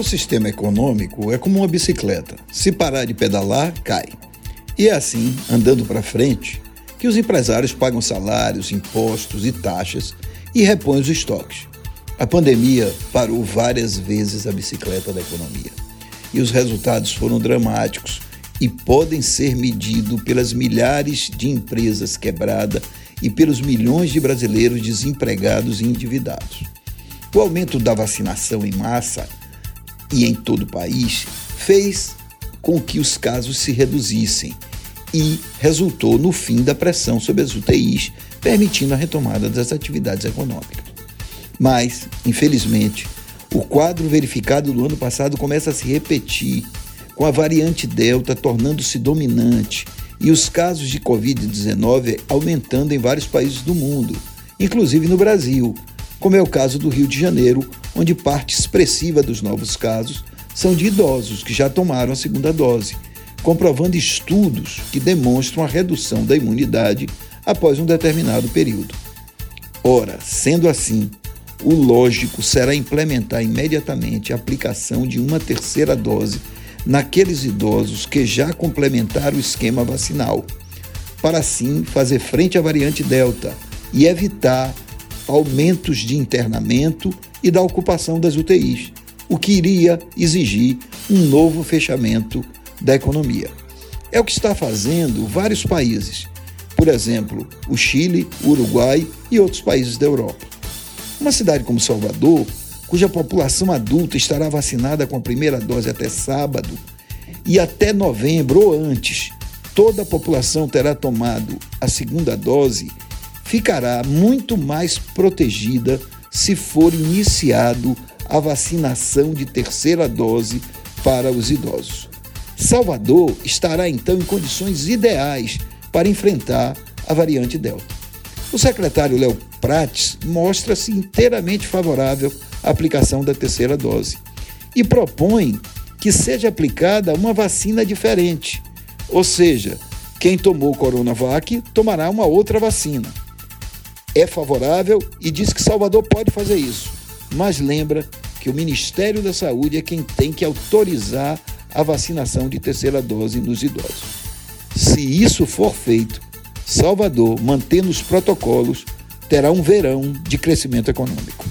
ecossistema econômico é como uma bicicleta. Se parar de pedalar, cai. E é assim, andando para frente, que os empresários pagam salários, impostos e taxas e repõem os estoques. A pandemia parou várias vezes a bicicleta da economia. E os resultados foram dramáticos e podem ser medidos pelas milhares de empresas quebradas e pelos milhões de brasileiros desempregados e endividados. O aumento da vacinação em massa e em todo o país fez com que os casos se reduzissem e resultou no fim da pressão sobre as UTIs, permitindo a retomada das atividades econômicas. Mas, infelizmente, o quadro verificado no ano passado começa a se repetir, com a variante Delta tornando-se dominante e os casos de Covid-19 aumentando em vários países do mundo, inclusive no Brasil, como é o caso do Rio de Janeiro, onde parte expressiva dos novos casos são de idosos que já tomaram a segunda dose, comprovando estudos que demonstram a redução da imunidade após um determinado período. Ora, sendo assim, o lógico será implementar imediatamente a aplicação de uma terceira dose naqueles idosos que já complementaram o esquema vacinal, para assim fazer frente à variante Delta e evitar aumentos de internamento e da ocupação das UTIs, o que iria exigir um novo fechamento da economia. É o que está fazendo vários países, por exemplo, o Chile, o Uruguai e outros países da Europa. Uma cidade como Salvador, cuja população adulta estará vacinada com a primeira dose até sábado, e até novembro ou antes, toda a população terá tomado a segunda dose, ficará muito mais protegida se for iniciado a vacinação de terceira dose para os idosos. Salvador estará então em condições ideais para enfrentar a variante Delta. O secretário Léo Prates mostra-se inteiramente favorável à aplicação da terceira dose e propõe que seja aplicada uma vacina diferente, ou seja, quem tomou Coronavac tomará uma outra vacina é favorável e diz que Salvador pode fazer isso, mas lembra que o Ministério da Saúde é quem tem que autorizar a vacinação de terceira dose nos idosos. Se isso for feito, Salvador, mantendo os protocolos, terá um verão de crescimento econômico.